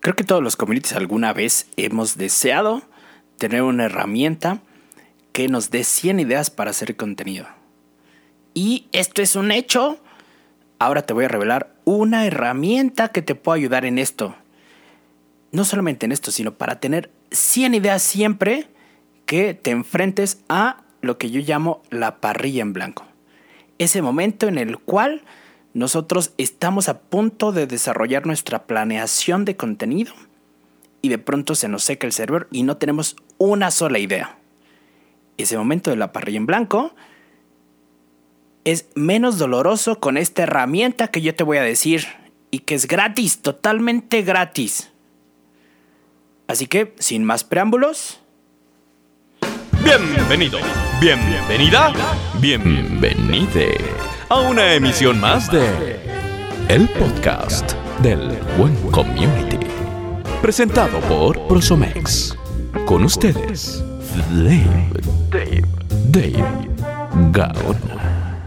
Creo que todos los communities alguna vez hemos deseado tener una herramienta que nos dé 100 ideas para hacer contenido. Y esto es un hecho. Ahora te voy a revelar una herramienta que te puede ayudar en esto. No solamente en esto, sino para tener 100 ideas siempre que te enfrentes a lo que yo llamo la parrilla en blanco. Ese momento en el cual nosotros estamos a punto de desarrollar nuestra planeación de contenido y de pronto se nos seca el server y no tenemos una sola idea. Ese momento de la parrilla en blanco es menos doloroso con esta herramienta que yo te voy a decir y que es gratis, totalmente gratis. Así que, sin más preámbulos. Bienvenido, bienvenida, bienvenide a una emisión más de El Podcast del Buen Community. Presentado por Prosomex. Con ustedes, Dave, Dave, Dave Gaona.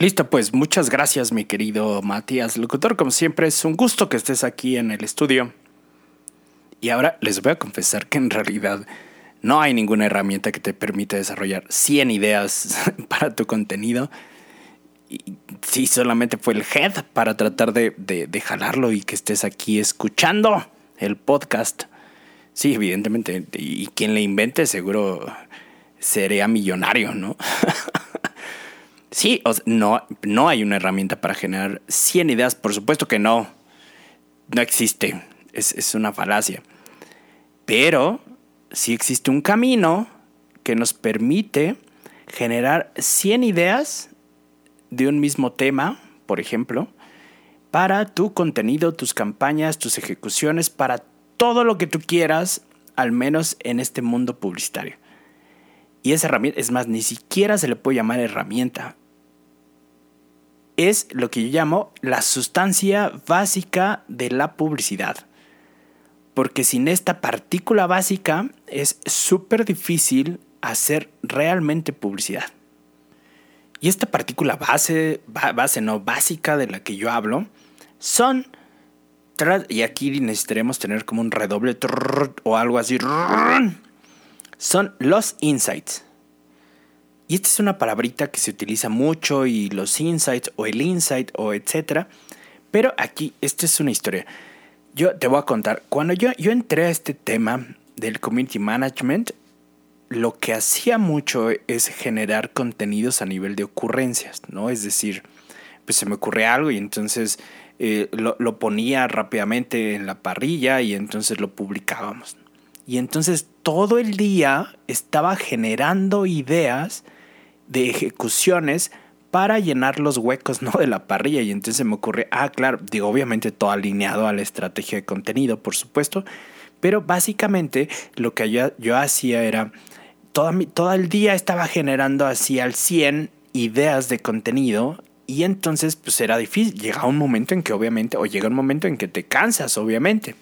Listo, pues muchas gracias mi querido Matías Locutor. Como siempre es un gusto que estés aquí en el estudio. Y ahora les voy a confesar que en realidad no hay ninguna herramienta que te permita desarrollar 100 ideas para tu contenido. Y sí, solamente fue el head para tratar de, de, jalarlo y que estés aquí escuchando el podcast. Sí, evidentemente. Y quien le invente seguro sería millonario, ¿no? sí, no, no hay una herramienta para generar 100 ideas. Por supuesto que no. No existe. Es, es una falacia. Pero sí existe un camino que nos permite generar 100 ideas de un mismo tema, por ejemplo, para tu contenido, tus campañas, tus ejecuciones, para todo lo que tú quieras, al menos en este mundo publicitario. Y esa herramienta, es más, ni siquiera se le puede llamar herramienta. Es lo que yo llamo la sustancia básica de la publicidad. Porque sin esta partícula básica es súper difícil hacer realmente publicidad. Y esta partícula base, base no básica de la que yo hablo, son y aquí necesitaremos tener como un redoble o algo así. Son los insights. Y esta es una palabrita que se utiliza mucho y los insights o el insight o etcétera. Pero aquí, esta es una historia. Yo te voy a contar, cuando yo, yo entré a este tema del community management, lo que hacía mucho es generar contenidos a nivel de ocurrencias, ¿no? Es decir, pues se me ocurre algo y entonces eh, lo, lo, ponía rápidamente en la parrilla y entonces lo publicábamos. Y entonces todo el día estaba generando ideas de ejecuciones para llenar los huecos ¿no? de la parrilla. Y entonces me ocurre, ah, claro, digo, obviamente todo alineado a la estrategia de contenido, por supuesto, pero básicamente lo que yo, yo hacía era, todo, todo el día estaba generando así al 100 ideas de contenido y entonces pues era difícil. Llega un momento en que obviamente, o llega un momento en que te cansas, obviamente.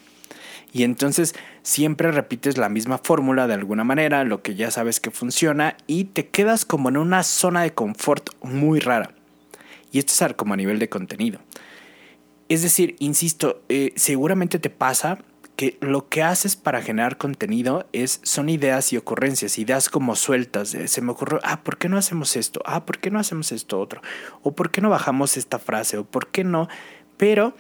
Y entonces siempre repites la misma fórmula de alguna manera, lo que ya sabes que funciona, y te quedas como en una zona de confort muy rara. Y esto es como a nivel de contenido. Es decir, insisto, eh, seguramente te pasa que lo que haces para generar contenido es, son ideas y ocurrencias, ideas como sueltas. se me ocurrió, ah, ¿por qué no hacemos esto? Ah, ¿por qué no hacemos esto otro? O ¿por qué no bajamos esta frase? O ¿por qué no? Pero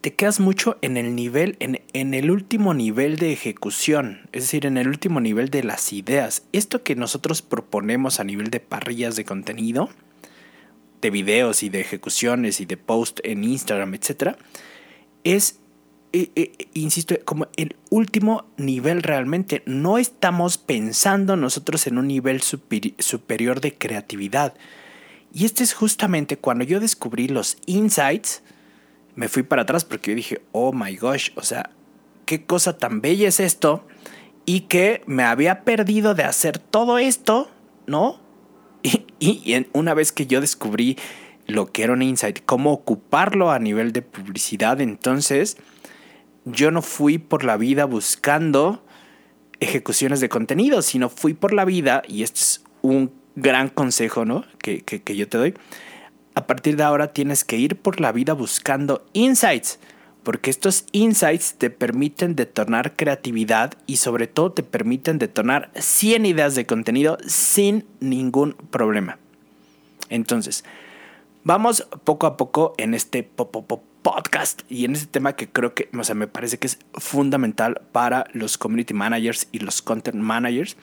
te quedas mucho en el nivel, en, en, el último nivel de ejecución, es decir, en el último nivel de las ideas. Esto que nosotros proponemos a nivel de parrillas de contenido, de videos y de ejecuciones y de post en Instagram, etc., es, eh, eh, insisto, como el último nivel realmente. No estamos pensando nosotros en un nivel superior de creatividad. Y este es justamente cuando yo descubrí los insights, me fui para atrás porque dije, oh my gosh, o sea, qué cosa tan bella es esto y que me había perdido de hacer todo esto, ¿no? Y, y una vez que yo descubrí lo que era un insight, cómo ocuparlo a nivel de publicidad, entonces yo no fui por la vida buscando ejecuciones de contenido, sino fui por la vida, y este es un gran consejo, ¿no? Que, que yo te doy a partir de ahora tienes que ir por la vida buscando insights, porque estos insights te permiten detonar creatividad y sobre todo te permiten detonar 100 ideas de contenido sin ningún problema. Entonces, vamos poco a poco en este podcast y en este tema que creo que, o sea, me parece que es fundamental para los community managers y los content managers.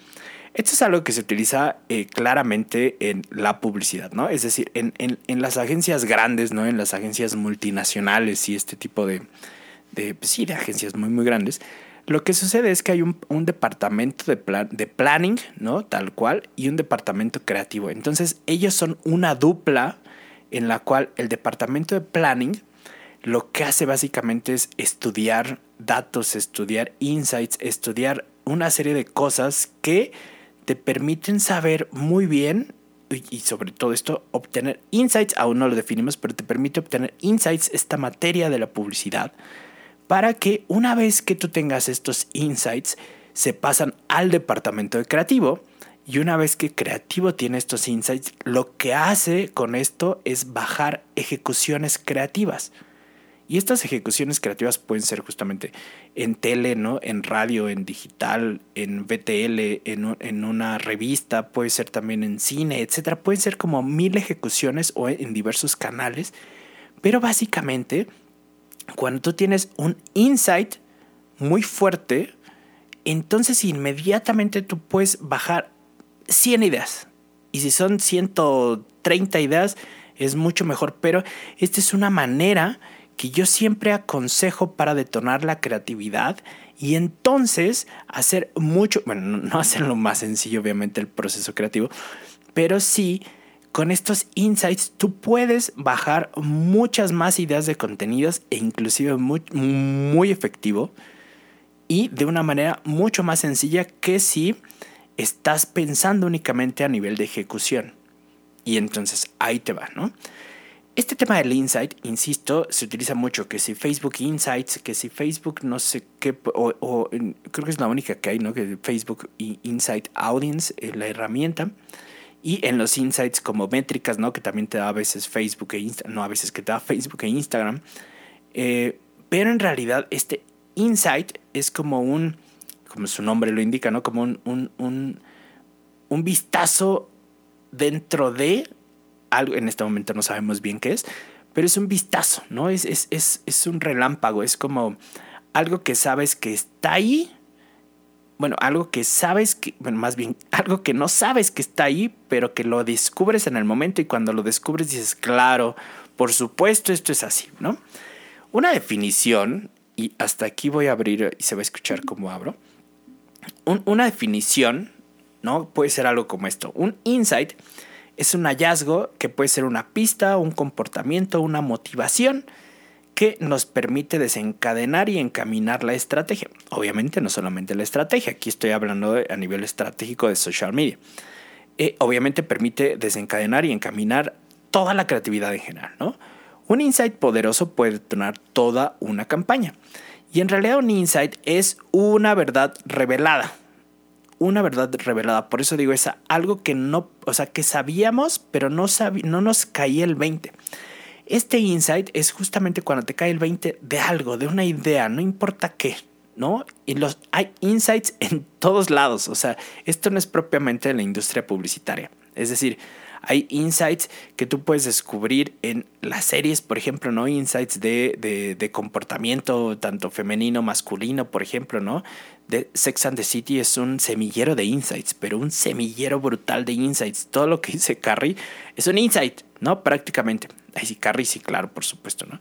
Esto es algo que se utiliza eh, claramente en la publicidad, ¿no? Es decir, en, las agencias grandes, ¿no? En las agencias multinacionales y este tipo de, de pues sí, de agencias muy, muy grandes. Lo que sucede es que hay un, departamento de, plan, de planning, ¿no? Tal cual, y un departamento creativo. Entonces, ellos son una dupla en la cual el departamento de planning lo que hace básicamente es estudiar datos, estudiar insights, estudiar una serie de cosas que te permiten saber muy bien y sobre todo esto, obtener insights, aún no lo definimos, pero te permite obtener insights, esta materia de la publicidad, para que una vez que tú tengas estos insights, se pasan al departamento de creativo. Y una vez que creativo tiene estos insights, lo que hace con esto es bajar ejecuciones creativas. Y estas ejecuciones creativas pueden ser justamente en tele, ¿no? En radio, en digital, en VTL, en, en una revista, puede ser también en cine, etcétera. Pueden ser como mil ejecuciones o en diversos canales. Pero básicamente, cuando tú tienes un insight muy fuerte, entonces inmediatamente tú puedes bajar 100 ideas. Y si son 130 ideas, es mucho mejor. Pero esta es una manera que yo siempre aconsejo para detonar la creatividad y entonces hacer mucho, bueno, no hacerlo más sencillo obviamente el proceso creativo, pero sí con estos insights tú puedes bajar muchas más ideas de contenidos e inclusive muy, muy efectivo y de una manera mucho más sencilla que si estás pensando únicamente a nivel de ejecución. Y entonces ahí te va, ¿no? Este tema del insight, insisto, se utiliza mucho, que si Facebook Insights, que si Facebook no sé qué, o, creo que es la única que hay, ¿no? Que Facebook Insight Audience, la herramienta. Y en los insights como métricas, ¿no? Que también te da a veces Facebook e Instagram, no a veces que te da Facebook e Instagram. Eh, pero en realidad este insight es como un, como su nombre lo indica, ¿no? Como un, un, un vistazo dentro de algo, en este momento no sabemos bien qué es, pero es un vistazo, ¿no? Es, es, es, es un relámpago, es como algo que sabes que está ahí, bueno, algo que sabes que, bueno, más bien, algo que no sabes que está ahí, pero que lo descubres en el momento y cuando lo descubres dices, claro, por supuesto, esto es así, ¿no? Una definición, y hasta aquí voy a abrir y se va a escuchar como abro, una definición, ¿no? Puede ser algo como esto, un insight es un hallazgo que puede ser una pista, un comportamiento, una motivación que nos permite desencadenar y encaminar la estrategia. Obviamente no solamente la estrategia, aquí estoy hablando a nivel estratégico de social media. Eh, obviamente permite desencadenar y encaminar toda la creatividad en general. Un insight poderoso puede detonar toda una campaña. Y en realidad un insight es una verdad revelada, una verdad revelada. Por eso digo, es algo que no, o sea, que sabíamos, pero no, no nos caía el 20. Este insight es justamente cuando te cae el 20 de algo, de una idea, no importa qué, ¿no? Y los, hay insights en todos lados, o sea, esto no es propiamente de la industria publicitaria. Es decir, hay insights que tú puedes descubrir en las series, por ejemplo, ¿no? Insights de, de, comportamiento, tanto femenino, masculino, por ejemplo, ¿no? De Sex and the City es un semillero de insights, pero un semillero brutal de insights. Todo lo que dice Carrie es un insight, ¿no? Prácticamente. Ay, sí, Carrie, sí, claro, por supuesto, ¿no?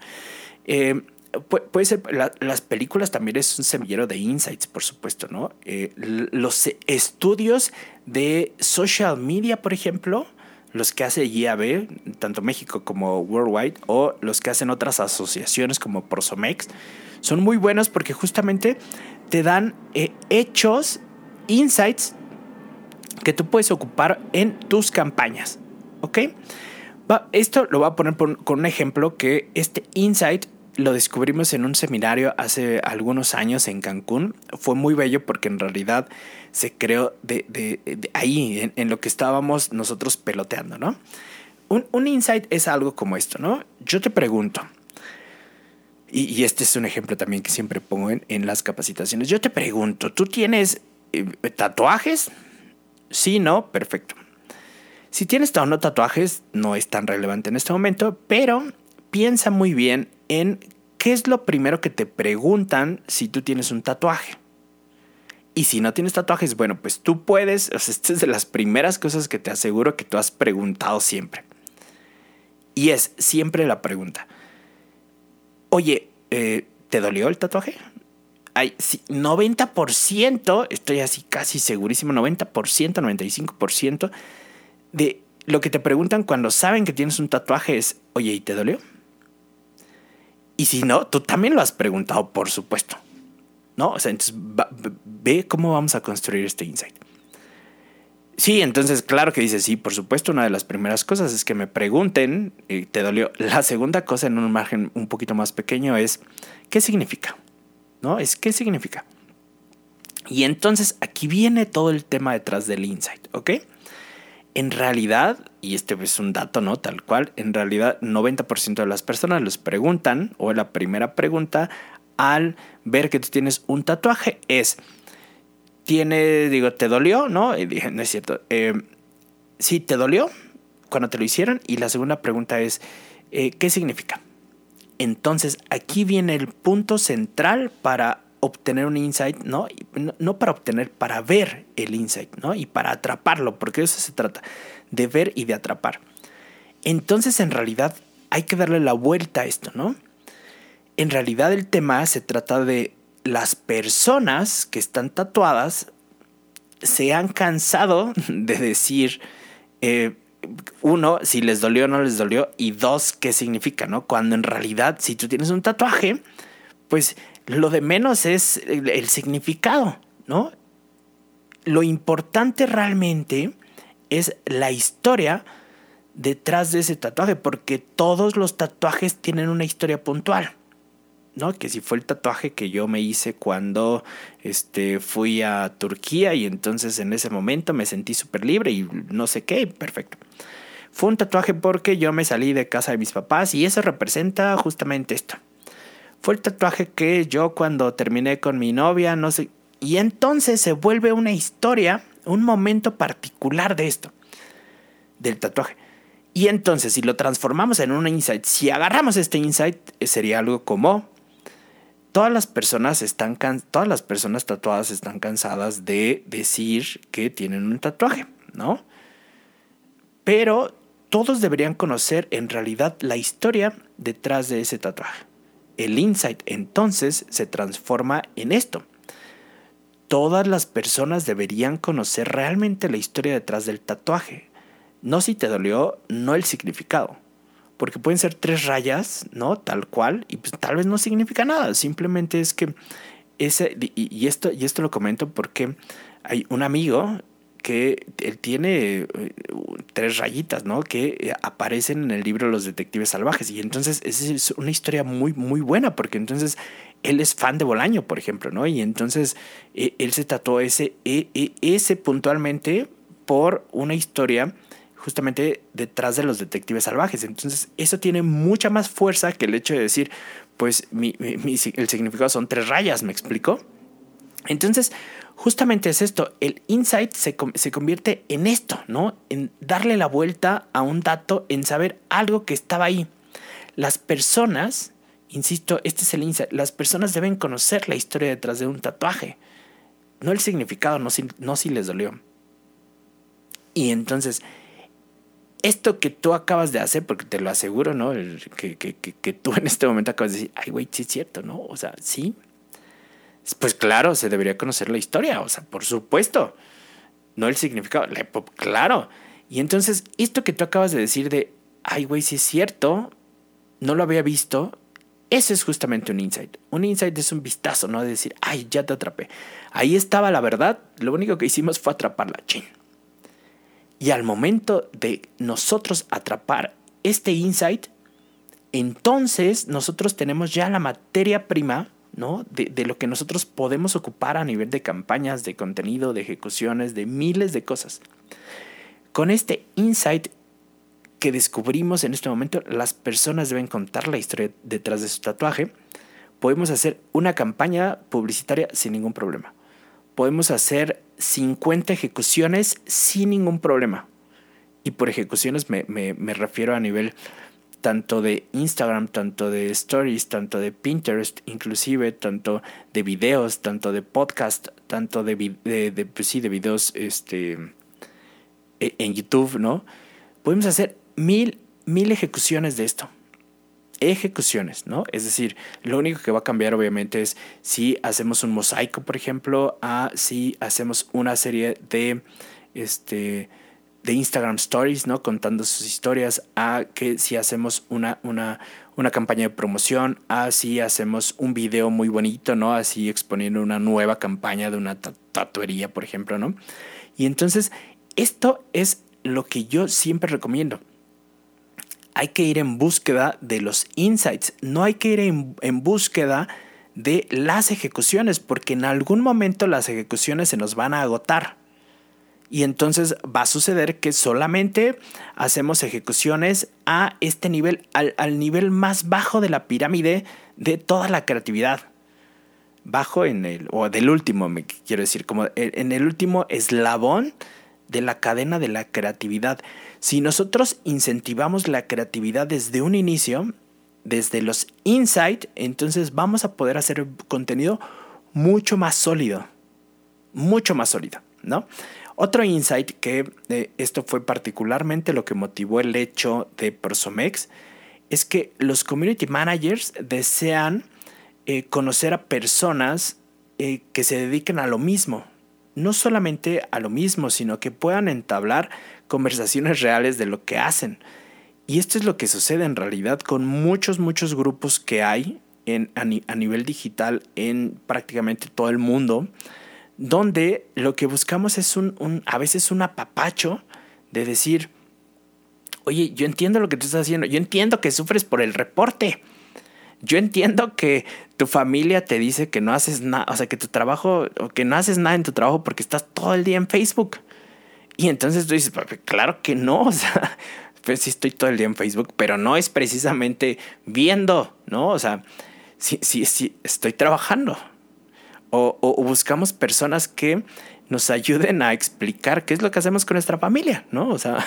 Eh, puede ser, las películas también es un semillero de insights, por supuesto, ¿no? Eh, los estudios de social media, por ejemplo, los que hace IAB, tanto México como Worldwide, o los que hacen otras asociaciones como Prosomex, son muy buenos porque justamente te dan eh, hechos, insights que tú puedes ocupar en tus campañas. ¿Ok? esto lo voy a poner con un ejemplo que este insight lo descubrimos en un seminario hace algunos años en Cancún. Fue muy bello porque en realidad se creó de, ahí, en, lo que estábamos nosotros peloteando, ¿no? Un, insight es algo como esto, ¿no? Yo te pregunto, y, este es un ejemplo también que siempre pongo en, las capacitaciones. Yo te pregunto, ¿tú tienes eh, tatuajes? Sí, no, perfecto. Si tienes o no tatuajes, no es tan relevante en este momento, pero piensa muy bien en qué es lo primero que te preguntan si tú tienes un tatuaje. Y si no tienes tatuajes, bueno, pues tú puedes, o sea, esta es de las primeras cosas que te aseguro que tú has preguntado siempre. Y es siempre la pregunta, oye, eh, ¿te dolió el tatuaje? Hay 90%, estoy así casi segurísimo, 90%, 95% de lo que te preguntan cuando saben que tienes un tatuaje es, oye, ¿y te dolió? Y si no, tú también lo has preguntado, por supuesto. ¿No? O sea, entonces ve cómo vamos a construir este insight. Sí, entonces claro que dice, sí, por supuesto, una de las primeras cosas es que me pregunten, y ¿te dolió? La segunda cosa en un margen un poquito más pequeño es, ¿qué significa? ¿No? Es, ¿qué significa? Y entonces aquí viene todo el tema detrás del insight, ¿ok? En realidad, y este es un dato, ¿no? Tal cual, en realidad 90% de las personas les preguntan, o la primera pregunta al ver que tú tienes un tatuaje es, tiene, digo, ¿te dolió? ¿No? Y dije, no es cierto. Eh, sí, ¿te dolió cuando te lo hicieron? Y la segunda pregunta es, eh, ¿qué significa? Entonces, aquí viene el punto central para obtener un insight, ¿no? No para obtener, para ver el insight, ¿no? Y para atraparlo, porque eso se trata, de ver y de atrapar. Entonces, en realidad, hay que darle la vuelta a esto, ¿no? En realidad el tema se trata de las personas que están tatuadas se han cansado de decir, eh, uno, si les dolió o no les dolió, y dos, qué significa, ¿no? Cuando en realidad, si tú tienes un tatuaje, pues lo de menos es el, significado, ¿no? Lo importante realmente es la historia detrás de ese tatuaje, porque todos los tatuajes tienen una historia puntual. ¿no? Que si fue el tatuaje que yo me hice cuando este, fui a Turquía y entonces en ese momento me sentí súper libre y no sé qué, perfecto. Fue un tatuaje porque yo me salí de casa de mis papás y eso representa justamente esto. Fue el tatuaje que yo cuando terminé con mi novia, no sé. Y entonces se vuelve una historia, un momento particular de esto, del tatuaje. Y entonces, si lo transformamos en un insight, si agarramos este insight, sería algo como todas las personas están todas las personas tatuadas están cansadas de decir que tienen un tatuaje, ¿no? Pero todos deberían conocer en realidad la historia detrás de ese tatuaje. El insight entonces se transforma en esto. Todas las personas deberían conocer realmente la historia detrás del tatuaje. No si te dolió, no el significado. Porque pueden ser tres rayas, ¿no? Tal cual, y pues tal vez no significa nada. Simplemente es que ese, y, esto, y esto lo comento porque hay un amigo que él tiene eh, tres rayitas, ¿no? Que aparecen en el libro Los Detectives Salvajes. Y entonces es una historia muy, muy buena, porque entonces él es fan de Bolaño, por ejemplo, ¿no? Y entonces e, él se tatuó ese, e, e, ese puntualmente por una historia justamente detrás de los detectives salvajes. Entonces eso tiene mucha más fuerza que el hecho de decir, pues el significado son tres rayas, ¿me explico? Entonces, justamente es esto, el insight se, se, convierte en esto, ¿no? En darle la vuelta a un dato, en saber algo que estaba ahí. Las personas, insisto, este es el insight, las personas deben conocer la historia detrás de un tatuaje, no el significado, no si, no si les dolió. Y entonces, esto que tú acabas de hacer, porque te lo aseguro, ¿no? Que, que, que, tú en este momento acabas de decir, ay, güey, sí es cierto, ¿no? O sea, sí, pues claro, se debería conocer la historia, o sea, por supuesto, no el significado, la claro. Y entonces, esto que tú acabas de decir de, ay, güey, si es cierto, no lo había visto, eso es justamente un insight. Un insight es un vistazo, ¿no? De decir, ay, ya te atrapé. Ahí estaba la verdad, lo único que hicimos fue atraparla, ching. Y al momento de nosotros atrapar este insight, entonces nosotros tenemos ya la materia prima ¿no? De, lo que nosotros podemos ocupar a nivel de campañas, de contenido, de ejecuciones, de miles de cosas. Con este insight, que descubrimos en este momento, las personas deben contar la historia detrás de su tatuaje. Podemos hacer una campaña publicitaria sin ningún problema. Podemos hacer 50 ejecuciones sin ningún problema. Y por ejecuciones me, me refiero a nivel tanto de Instagram, tanto de stories, tanto de Pinterest, inclusive tanto de videos, tanto de podcast, tanto de, pues sí, de videos este, e, en YouTube, ¿no? Podemos hacer mil, mil ejecuciones de esto. Ejecuciones, ¿no? Es decir, lo único que va a cambiar obviamente es si hacemos un mosaico, por ejemplo, a si hacemos una serie de, este, de Instagram Stories, ¿no? Contando sus historias, a que si hacemos una, una, una campaña de promoción, a si hacemos un video muy bonito, ¿no? Así exponiendo una nueva campaña de una tatuería, por ejemplo, ¿no? Y entonces, esto es lo que yo siempre recomiendo hay que ir en búsqueda de los insights, no hay que ir en, búsqueda de las ejecuciones, porque en algún momento las ejecuciones se nos van a agotar. Y entonces va a suceder que solamente hacemos ejecuciones a este nivel, al, nivel más bajo de la pirámide de toda la creatividad. Bajo en el, o del último, me quiero decir, como en el último eslabón de la cadena de la creatividad. Si nosotros incentivamos la creatividad desde un inicio, desde los insights, entonces vamos a poder hacer contenido mucho más sólido. Mucho más sólido, ¿no? Otro insight que eh, esto fue particularmente lo que motivó el hecho de Prosomex es que los community managers desean eh, conocer a personas eh, que se dediquen a lo mismo, no solamente a lo mismo, sino que puedan entablar conversaciones reales de lo que hacen. Y esto es lo que sucede en realidad con muchos, muchos grupos que hay en, a, nivel digital en prácticamente todo el mundo, donde lo que buscamos es un, a veces un apapacho de decir, oye, yo entiendo lo que tú estás haciendo, yo entiendo que sufres por el reporte, yo entiendo que tu familia te dice que no haces nada, o sea, que tu trabajo, o que no haces nada en tu trabajo porque estás todo el día en Facebook. Y entonces tú dices, claro que no, o sea, pues sí estoy todo el día en Facebook, pero no es precisamente viendo, ¿no? O sea, sí, sí, sí, estoy trabajando. O, buscamos personas que nos ayuden a explicar qué es lo que hacemos con nuestra familia, ¿no? O sea,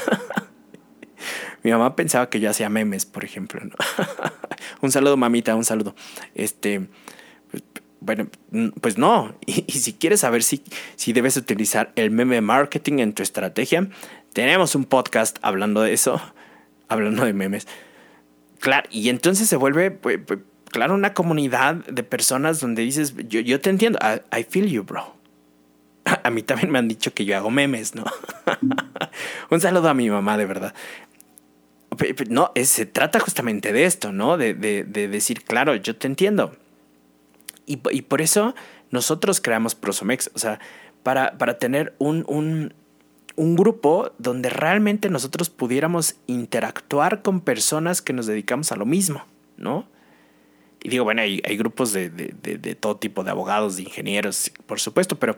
mi mamá pensaba que yo hacía memes, por ejemplo, un saludo, mamita, un saludo. Este, bueno, pues no. Y, si quieres saber si, si debes utilizar el meme marketing en tu estrategia, tenemos un podcast hablando de eso, hablando de memes. Claro, y entonces se vuelve, pues, claro, una comunidad de personas donde dices, yo, yo te entiendo, I, feel you, bro. A mí también me han dicho que yo hago memes, ¿no? un saludo a mi mamá, de verdad. No, se trata justamente de esto, ¿no? De, de, de decir, claro, yo te entiendo. Y, por eso nosotros creamos Prosomex, o sea, para, para tener un, un, un, grupo donde realmente nosotros pudiéramos interactuar con personas que nos dedicamos a lo mismo, ¿no? Y digo, bueno, hay, hay grupos de, de, de, todo tipo, de abogados, de ingenieros, por supuesto, pero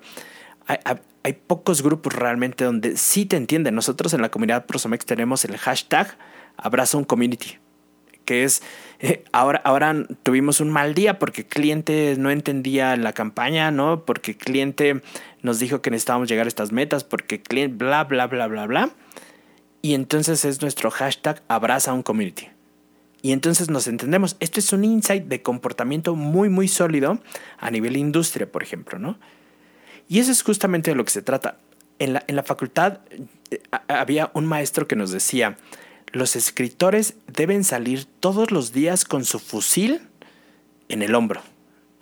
hay, pocos grupos realmente donde sí te entienden. Nosotros en la comunidad Prosomex tenemos el hashtag Abrazo un Community, que es, eh, ahora, ahora tuvimos un mal día porque cliente no entendía la campaña, ¿no? Porque cliente nos dijo que necesitábamos llegar a estas metas, porque cliente, bla, bla, bla, bla, bla. Y entonces es nuestro hashtag abraza un community. Y entonces nos entendemos. Esto es un insight de comportamiento muy, muy sólido a nivel industria, por ejemplo, ¿no? Y eso es justamente de lo que se trata. En la, en la facultad eh, había un maestro que nos decía, los escritores deben salir todos los días con su fusil en el hombro,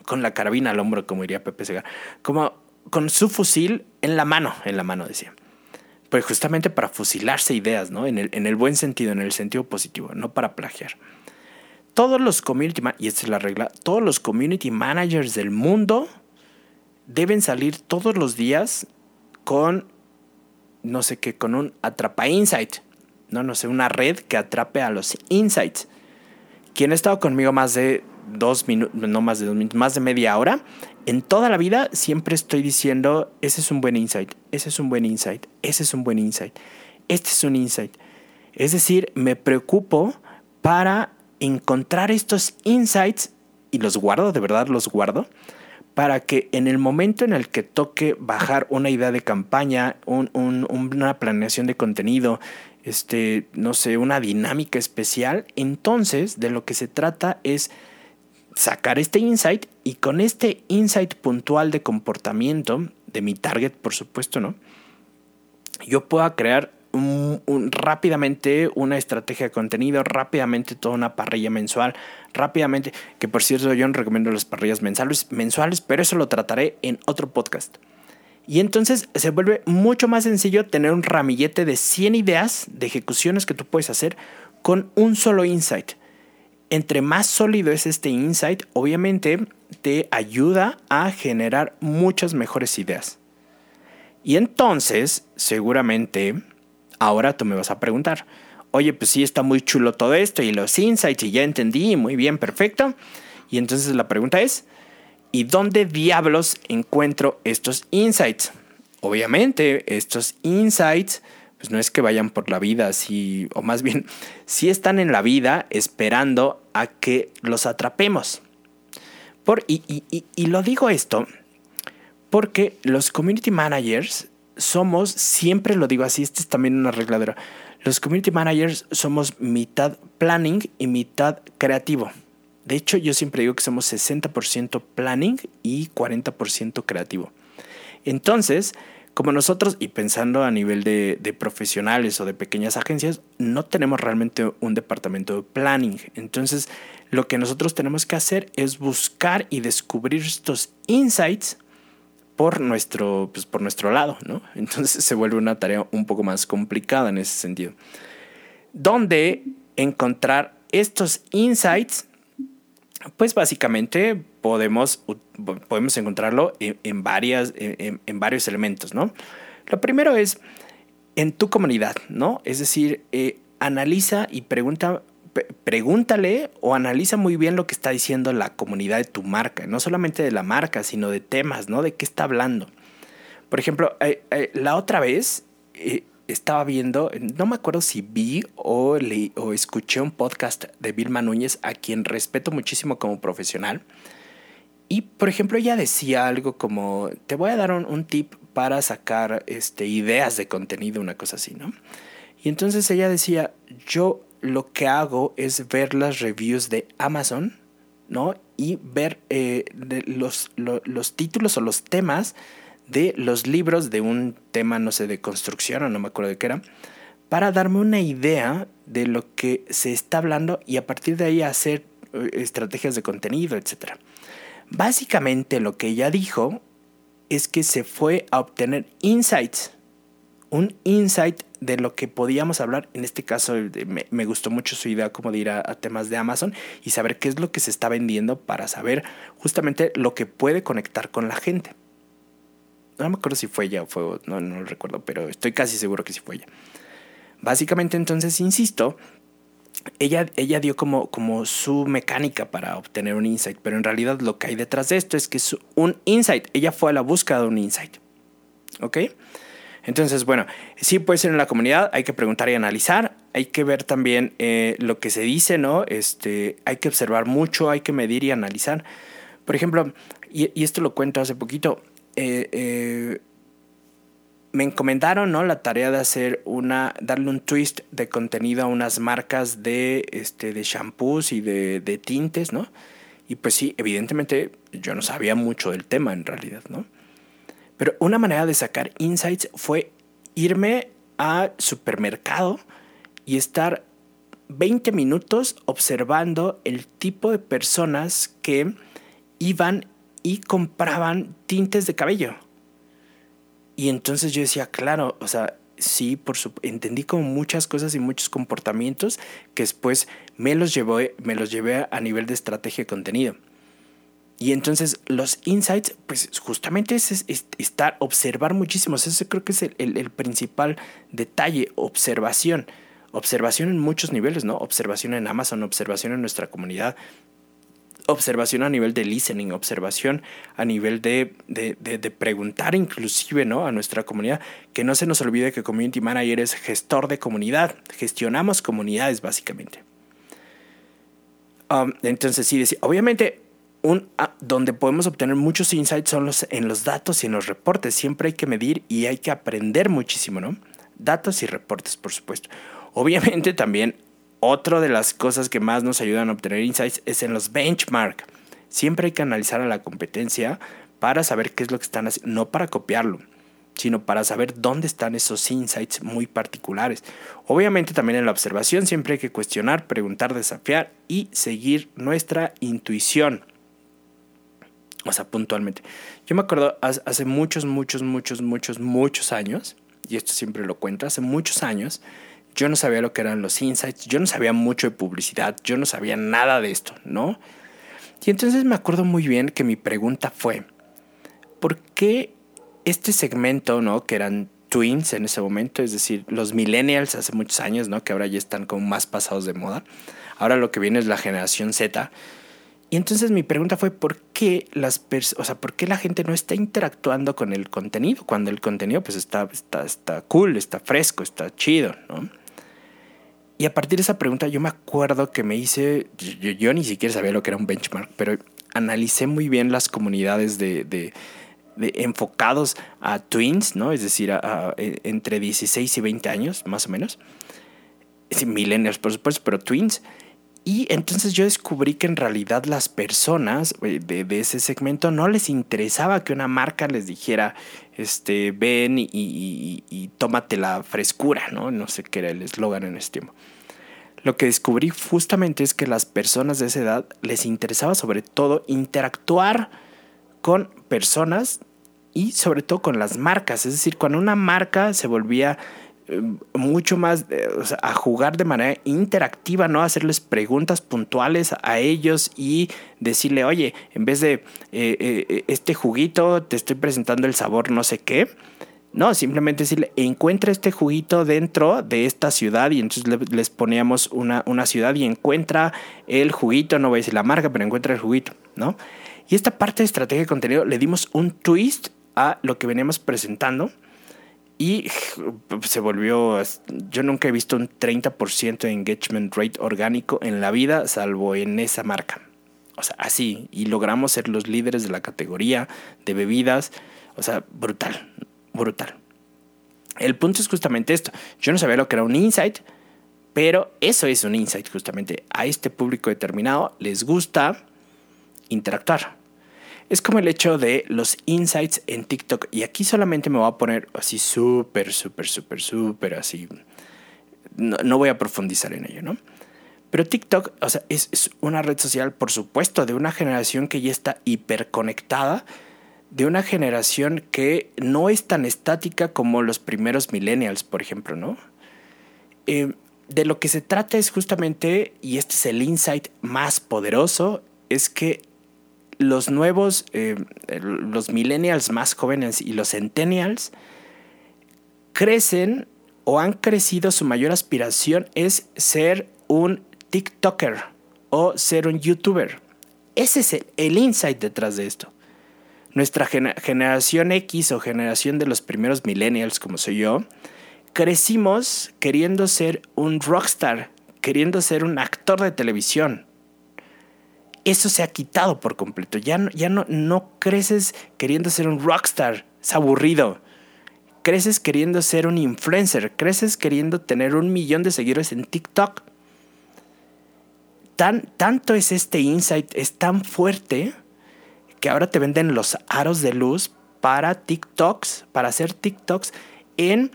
con la carabina al hombro, como diría Pepe Segar, como con su fusil en la mano, en la mano decía. Pues justamente para fusilarse ideas, ¿no? En el, en el buen sentido, en el sentido positivo, no para plagiar. Todos los community, y esta es la regla, todos los community managers del mundo deben salir todos los días con, no sé qué, con un atrapa insight no, no sé, una red que atrape a los insights. Quien ha estado conmigo más de dos minutos, no más de dos minutos, más de media hora, en toda la vida siempre estoy diciendo, ese es un buen insight, ese es un buen insight, ese es un buen insight, este es un insight. Es decir, me preocupo para encontrar estos insights y los guardo, de verdad los guardo, para que en el momento en el que toque bajar una idea de campaña, una planeación de contenido, este, no sé, una dinámica especial, entonces de lo que se trata es sacar este insight y con este insight puntual de comportamiento de mi target, por supuesto, ¿no? Yo pueda crear rápidamente una estrategia de contenido, rápidamente toda una parrilla mensual, rápidamente, que por cierto yo no recomiendo las parrillas mensuales, mensuales, pero eso lo trataré en otro podcast. Y entonces se vuelve mucho más sencillo tener un ramillete de 100 ideas de ejecuciones que tú puedes hacer con un solo insight. Entre más sólido es este insight, obviamente te ayuda a generar muchas mejores ideas. Y entonces, seguramente, ahora tú me vas a preguntar, oye, pues sí está muy chulo todo esto y los insights y ya entendí, muy bien, perfecto. Y entonces la pregunta es, ¿Y dónde diablos encuentro estos insights? Obviamente, estos insights, pues no es que vayan por la vida así, o más bien, sí están en la vida esperando a que los atrapemos. Por, y, y lo digo esto porque los community managers somos, siempre lo digo así, esta es también una regladera, los community managers somos mitad planning y mitad creativo. De hecho, yo siempre digo que somos 60% planning y 40% creativo. Entonces, como nosotros, y pensando a nivel de, profesionales o de pequeñas agencias, no tenemos realmente un departamento de planning. Entonces, lo que nosotros tenemos que hacer es buscar y descubrir estos insights por nuestro, pues por nuestro lado, ¿no? Entonces se vuelve una tarea un poco más complicada en ese sentido. ¿Dónde encontrar estos insights pues básicamente podemos, podemos encontrarlo en, varias, en, varios elementos, ¿no? Lo primero es en tu comunidad, ¿no? Es decir, eh, analiza y pregunta, pregúntale o analiza muy bien lo que está diciendo la comunidad de tu marca, no solamente de la marca, sino de temas, ¿no? De qué está hablando. Por ejemplo, eh, eh, la otra vez estaba viendo, no me acuerdo si vi o, leí, o escuché un podcast de Vilma Núñez, a quien respeto muchísimo como profesional. Y, por ejemplo, ella decía algo como, te voy a dar un, tip para sacar este, ideas de contenido, una cosa así, ¿no? Y entonces ella decía, yo lo que hago es ver las reviews de Amazon, ¿no? Y ver eh, los, los títulos o los temas de los libros de un tema, no sé, de construcción o no me acuerdo de qué era, para darme una idea de lo que se está hablando y a partir de ahí hacer eh, estrategias de contenido, etc. Básicamente lo que ella dijo es que se fue a obtener insights, un insight de lo que podíamos hablar. En este caso me, gustó mucho su idea como de ir a, temas de Amazon y saber qué es lo que se está vendiendo para saber justamente lo que puede conectar con la gente no me acuerdo si fue ella o fue, no, no lo recuerdo, pero estoy casi seguro que sí fue ella. Básicamente entonces, insisto, ella, ella dio como, como su mecánica para obtener un insight, pero en realidad lo que hay detrás de esto es que es un insight. Ella fue a la búsqueda de un insight. ¿Ok? Entonces, bueno, sí puede ser en la comunidad, hay que preguntar y analizar, hay que ver también eh, lo que se dice, ¿no? Este, hay que observar mucho, hay que medir y analizar. Por ejemplo, y, y esto lo cuento hace poquito, eh, eh, me encomendaron ¿no? la tarea de hacer una, darle un twist de contenido a unas marcas de, este, de shampoos y de, de tintes, ¿no? Y pues sí, evidentemente yo no sabía mucho del tema en realidad, ¿no? Pero una manera de sacar insights fue irme a supermercado y estar 20 minutos observando el tipo de personas que iban y compraban tintes de cabello. Y entonces yo decía, claro, o sea, sí, por entendí como muchas cosas y muchos comportamientos que después me los, llevó, me los llevé a nivel de estrategia de contenido. Y entonces los insights, pues justamente es, estar, observar muchísimo. Ese creo que es el, el, principal detalle, observación. Observación en muchos niveles, ¿no? Observación en Amazon, observación en nuestra comunidad, observación a nivel de listening, observación a nivel de, de, preguntar inclusive ¿no? a nuestra comunidad, que no se nos olvide que Community Manager es gestor de comunidad, gestionamos comunidades básicamente. Um, entonces sí, obviamente ah, donde podemos obtener muchos insights son los, en los datos y en los reportes. Siempre hay que medir y hay que aprender muchísimo, ¿no? Datos y reportes, por supuesto. Obviamente también otra de las cosas que más nos ayudan a obtener insights es en los benchmark. Siempre hay que analizar a la competencia para saber qué es lo que están haciendo, no para copiarlo, sino para saber dónde están esos insights muy particulares. Obviamente también en la observación siempre hay que cuestionar, preguntar, desafiar y seguir nuestra intuición. O sea, puntualmente. Yo me acuerdo hace muchos, muchos, muchos, muchos, muchos años, y esto siempre lo cuento, hace muchos años, yo no sabía lo que eran los insights, yo no sabía mucho de publicidad, yo no sabía nada de esto, ¿no? Y entonces me acuerdo muy bien que mi pregunta fue, ¿por qué este segmento, ¿no? Que eran twins en ese momento, es decir, los millennials hace muchos años, ¿no? Que ahora ya están como más pasados de moda. Ahora lo que viene es la generación Z. Y entonces mi pregunta fue, ¿por qué, las o sea, ¿por qué la gente no está interactuando con el contenido? Cuando el contenido pues está, está, está cool, está fresco, está chido, ¿no? Y a partir de esa pregunta yo me acuerdo que me hice, yo, ni siquiera sabía lo que era un benchmark, pero analicé muy bien las comunidades de, de, enfocados a twins, ¿no? Es decir, e, entre 16 y 20 años, más o menos. Sí, millennials, por supuesto, pero twins. Y entonces yo descubrí que en realidad las personas eh, de, ese segmento no les interesaba que una marca les dijera, este, ven y, tómate la frescura, ¿no? No sé qué era el eslogan en ese tiempo. Lo que descubrí justamente es que las personas de esa edad les interesaba sobre todo interactuar con personas y sobre todo con las marcas. Es decir, cuando una marca se volvía mucho más a jugar de manera interactiva, ¿no? Hacerles preguntas puntuales a ellos y decirle, oye, en vez de eh, eh, este juguito, te estoy presentando el sabor no sé qué. No, simplemente decirle, encuentra este juguito dentro de esta ciudad y entonces les poníamos una, una ciudad y encuentra el juguito, no voy a decir la marca, pero encuentra el juguito, ¿no? Y esta parte de estrategia de contenido le dimos un twist a lo que veníamos presentando y se volvió, yo nunca he visto un 30% de engagement rate orgánico en la vida, salvo en esa marca. O sea, así. Y logramos ser los líderes de la categoría de bebidas. O sea, brutal, brutal. El punto es justamente esto. Yo no sabía lo que era un insight, pero eso es un insight justamente. A este público determinado les gusta interactuar. Es como el hecho de los insights en TikTok. Y aquí solamente me voy a poner así súper, súper, súper, súper así. No, voy a profundizar en ello, ¿no? Pero TikTok, o sea, es, es, una red social, por supuesto, de una generación que ya está hiperconectada, de una generación que no es tan estática como los primeros millennials, por ejemplo, ¿no? Eh, de lo que se trata es justamente, y este es el insight más poderoso, es que los nuevos, eh, los millennials más jóvenes y los centennials crecen o han crecido, su mayor aspiración es ser un TikToker o ser un YouTuber. Ese es el, insight detrás de esto. Nuestra generación X o generación de los primeros millennials, como soy yo, crecimos queriendo ser un rockstar, queriendo ser un actor de televisión eso se ha quitado por completo. Ya, no, ya no, no creces queriendo ser un rockstar, es aburrido. Creces queriendo ser un influencer, creces queriendo tener un millón de seguidores en TikTok. Tan, tanto es este insight, es tan fuerte que ahora te venden los aros de luz para TikToks, para hacer TikToks en,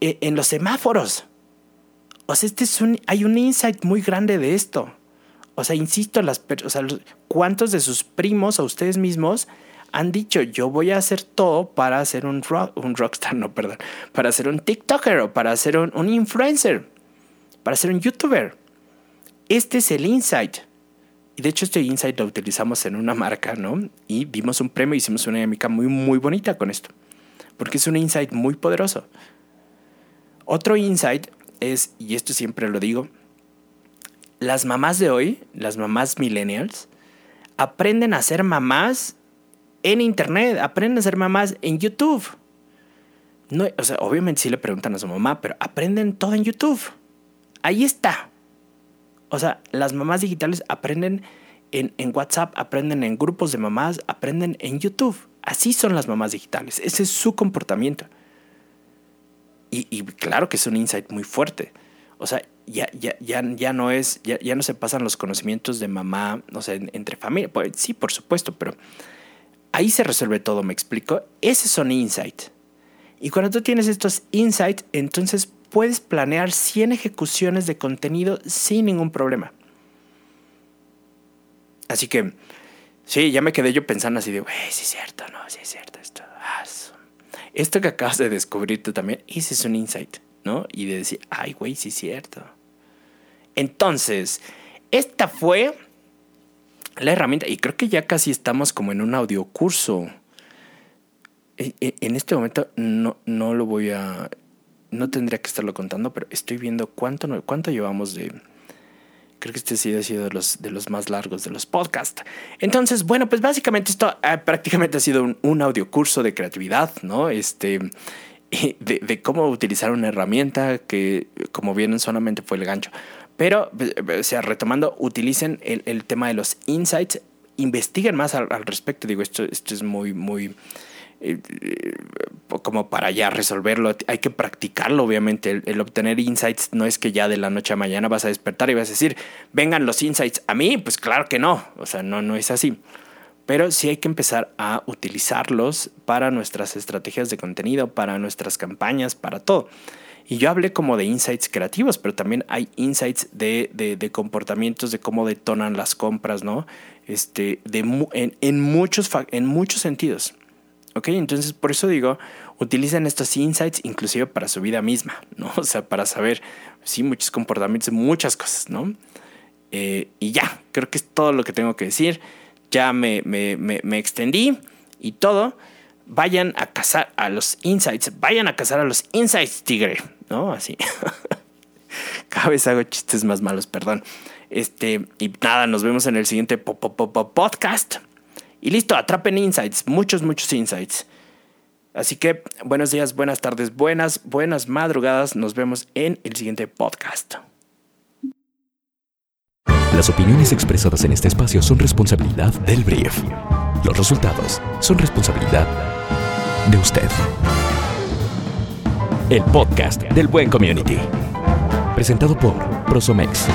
e, en los semáforos. O sea, este es un, hay un insight muy grande de esto. O sea, insisto, las, o sea, ¿cuántos de sus primos o ustedes mismos han dicho, yo voy a hacer todo para ser un, un rockstar, no, perdón, para ser un TikToker o para ser un, un influencer, para ser un YouTuber? Este es el insight. Y de hecho este insight lo utilizamos en una marca, ¿no? Y vimos un premio, hicimos una dinámica muy, muy bonita con esto. Porque es un insight muy poderoso. Otro insight es, y esto siempre lo digo, las mamás de hoy, las mamás millennials, aprenden a ser mamás en internet, aprenden a ser mamás en YouTube. No, o sea, obviamente sí le preguntan a su mamá, pero aprenden todo en YouTube. Ahí está. O sea, las mamás digitales aprenden en, en, WhatsApp, aprenden en grupos de mamás, aprenden en YouTube. Así son las mamás digitales. Ese es su comportamiento. Y, y claro que es un insight muy fuerte. O sea, ya, ya, ya, ya no es, ya, ya, no se pasan los conocimientos de mamá, no sé, entre familia. Pues, sí, por supuesto, pero ahí se resuelve todo, me explico. Ese son insights. Y cuando tú tienes estos insights, entonces puedes planear 100 ejecuciones de contenido sin ningún problema. Así que, sí, ya me quedé yo pensando así de, güey, sí es cierto, no, sí es cierto esto. Ah, esto que acabas de descubrir tú también, ese es un insight, ¿no? Y de decir, ay, güey, sí es cierto. Entonces, esta fue la herramienta, y creo que ya casi estamos como en un audiocurso e, e, en este momento no, no lo voy a... No tendría que estarlo contando, pero estoy viendo cuánto, cuánto llevamos de... Creo que este sí ha sido de los, de los más largos de los podcasts. Entonces, bueno, pues básicamente esto eh, prácticamente ha sido un, un audio curso de creatividad, ¿no? Este, de, de, cómo utilizar una herramienta que, como vieron, solamente fue el gancho. Pero, eh, o sea, retomando, utilicen el, el tema de los insights, investiguen más al, al respecto. Digo, esto, esto es muy, muy eh, como para ya resolverlo, hay que practicarlo, obviamente. El, obtener insights no es que ya de la noche a mañana vas a despertar y vas a decir, vengan los insights a mí, pues claro que no, o sea, no, no es así. Pero sí hay que empezar a utilizarlos para nuestras estrategias de contenido, para nuestras campañas, para todo. Y yo hablé como de insights creativos, pero también hay insights de, de, comportamientos, de cómo detonan las compras, ¿no? Este, de, en, en, muchos, en muchos sentidos. ¿Ok? Entonces, por eso digo, utilicen estos insights inclusive para su vida misma, ¿no? O sea, para saber, sí, muchos comportamientos, muchas cosas, ¿no? Eh, y ya, creo que es todo lo que tengo que decir. Ya me, me, me, extendí y todo. Vayan a cazar a los insights, vayan a cazar a los insights, tigre, ¿no? Así. Cada vez hago chistes más malos, perdón. Este, y nada, nos vemos en el siguiente podcast. Y listo, atrapen insights, muchos, muchos insights. Así que buenos días, buenas tardes, buenas, buenas madrugadas. Nos vemos en el siguiente podcast. Las opiniones expresadas en este espacio son responsabilidad del brief. Los resultados son responsabilidad de usted. El podcast del Buen Community. Presentado por Prosomex